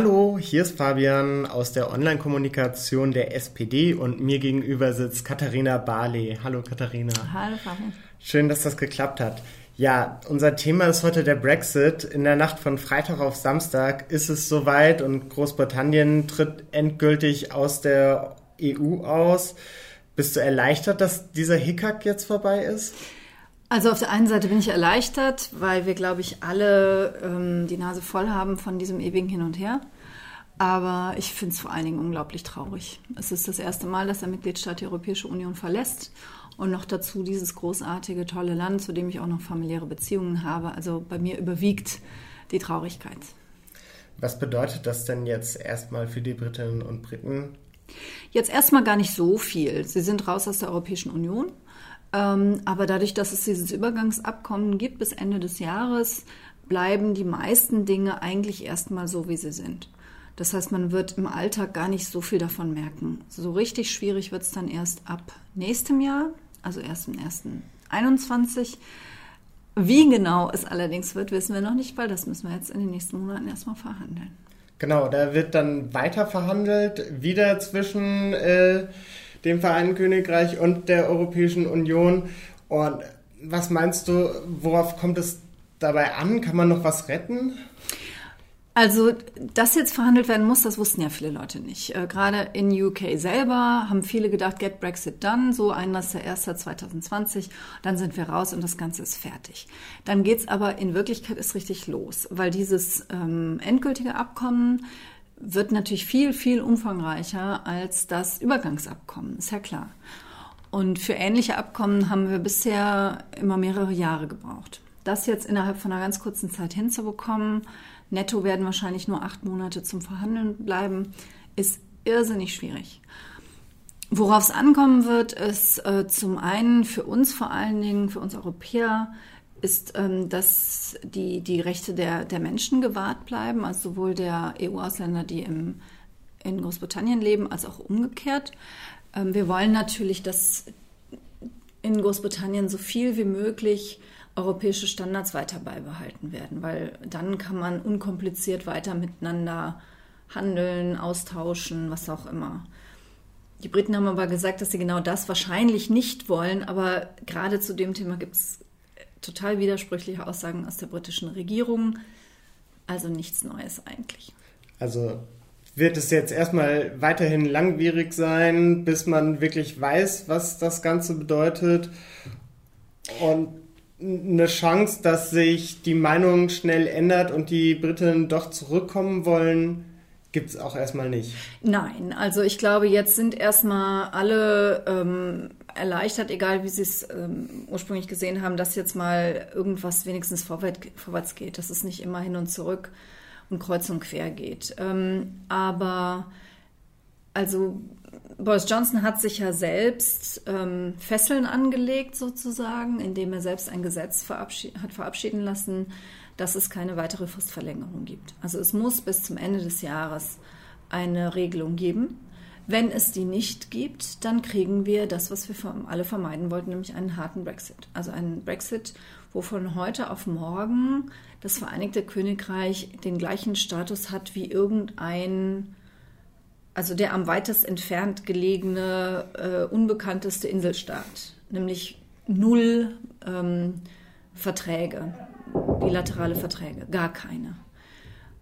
Hallo, hier ist Fabian aus der Online-Kommunikation der SPD und mir gegenüber sitzt Katharina Barley. Hallo Katharina. Hallo Fabian. Schön, dass das geklappt hat. Ja, unser Thema ist heute der Brexit. In der Nacht von Freitag auf Samstag ist es soweit und Großbritannien tritt endgültig aus der EU aus. Bist du erleichtert, dass dieser Hickhack jetzt vorbei ist? Also auf der einen Seite bin ich erleichtert, weil wir, glaube ich, alle ähm, die Nase voll haben von diesem ewigen Hin und Her. Aber ich finde es vor allen Dingen unglaublich traurig. Es ist das erste Mal, dass der Mitgliedstaat die Europäische Union verlässt und noch dazu dieses großartige, tolle Land, zu dem ich auch noch familiäre Beziehungen habe. Also bei mir überwiegt die Traurigkeit. Was bedeutet das denn jetzt erstmal für die Britinnen und Briten? Jetzt erstmal gar nicht so viel. Sie sind raus aus der Europäischen Union. Ähm, aber dadurch, dass es dieses Übergangsabkommen gibt bis Ende des Jahres, bleiben die meisten Dinge eigentlich erstmal so, wie sie sind. Das heißt, man wird im Alltag gar nicht so viel davon merken. So richtig schwierig wird es dann erst ab nächstem Jahr, also erst im 1.21. Wie genau es allerdings wird, wissen wir noch nicht, weil das müssen wir jetzt in den nächsten Monaten erstmal verhandeln. Genau, da wird dann weiter verhandelt, wieder zwischen äh, dem Vereinten Königreich und der Europäischen Union. Und was meinst du, worauf kommt es dabei an? Kann man noch was retten? Also, dass jetzt verhandelt werden muss, das wussten ja viele Leute nicht. Äh, gerade in UK selber haben viele gedacht, get Brexit done, so 31.01.2020, dann sind wir raus und das Ganze ist fertig. Dann geht's aber in Wirklichkeit ist richtig los, weil dieses ähm, endgültige Abkommen wird natürlich viel, viel umfangreicher als das Übergangsabkommen, ist ja klar. Und für ähnliche Abkommen haben wir bisher immer mehrere Jahre gebraucht. Das jetzt innerhalb von einer ganz kurzen Zeit hinzubekommen, netto werden wahrscheinlich nur acht Monate zum Verhandeln bleiben, ist irrsinnig schwierig. Worauf es ankommen wird, ist äh, zum einen für uns vor allen Dingen, für uns Europäer, ist, ähm, dass die, die Rechte der, der Menschen gewahrt bleiben, also sowohl der EU-Ausländer, die im, in Großbritannien leben, als auch umgekehrt. Ähm, wir wollen natürlich, dass in Großbritannien so viel wie möglich europäische Standards weiter beibehalten werden, weil dann kann man unkompliziert weiter miteinander handeln, austauschen, was auch immer. Die Briten haben aber gesagt, dass sie genau das wahrscheinlich nicht wollen, aber gerade zu dem Thema gibt es total widersprüchliche Aussagen aus der britischen Regierung. Also nichts Neues eigentlich. Also wird es jetzt erstmal weiterhin langwierig sein, bis man wirklich weiß, was das Ganze bedeutet. Und eine Chance, dass sich die Meinung schnell ändert und die Briten doch zurückkommen wollen, gibt es auch erstmal nicht. Nein, also ich glaube, jetzt sind erstmal alle ähm, erleichtert, egal wie sie es ähm, ursprünglich gesehen haben, dass jetzt mal irgendwas wenigstens vorwärts, vorwärts geht, dass es nicht immer hin und zurück und kreuz und quer geht. Ähm, aber also Boris Johnson hat sich ja selbst ähm, Fesseln angelegt sozusagen, indem er selbst ein Gesetz verabschied hat verabschieden lassen, dass es keine weitere Fristverlängerung gibt. Also es muss bis zum Ende des Jahres eine Regelung geben. Wenn es die nicht gibt, dann kriegen wir das, was wir alle vermeiden wollten, nämlich einen harten Brexit. Also einen Brexit, wo von heute auf morgen das Vereinigte Königreich den gleichen Status hat wie irgendein, also der am weitest entfernt gelegene, äh, unbekannteste Inselstaat, nämlich null ähm, Verträge bilaterale Verträge, gar keine.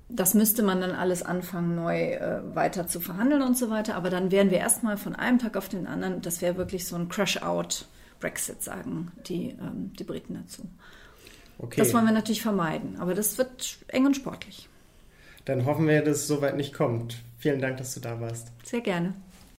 Das müsste man dann alles anfangen, neu äh, weiter zu verhandeln und so weiter. Aber dann wären wir erstmal von einem Tag auf den anderen, das wäre wirklich so ein Crash-out-Brexit, sagen die, ähm, die Briten dazu. Okay. Das wollen wir natürlich vermeiden, aber das wird eng und sportlich. Dann hoffen wir, dass es soweit nicht kommt. Vielen Dank, dass du da warst. Sehr gerne.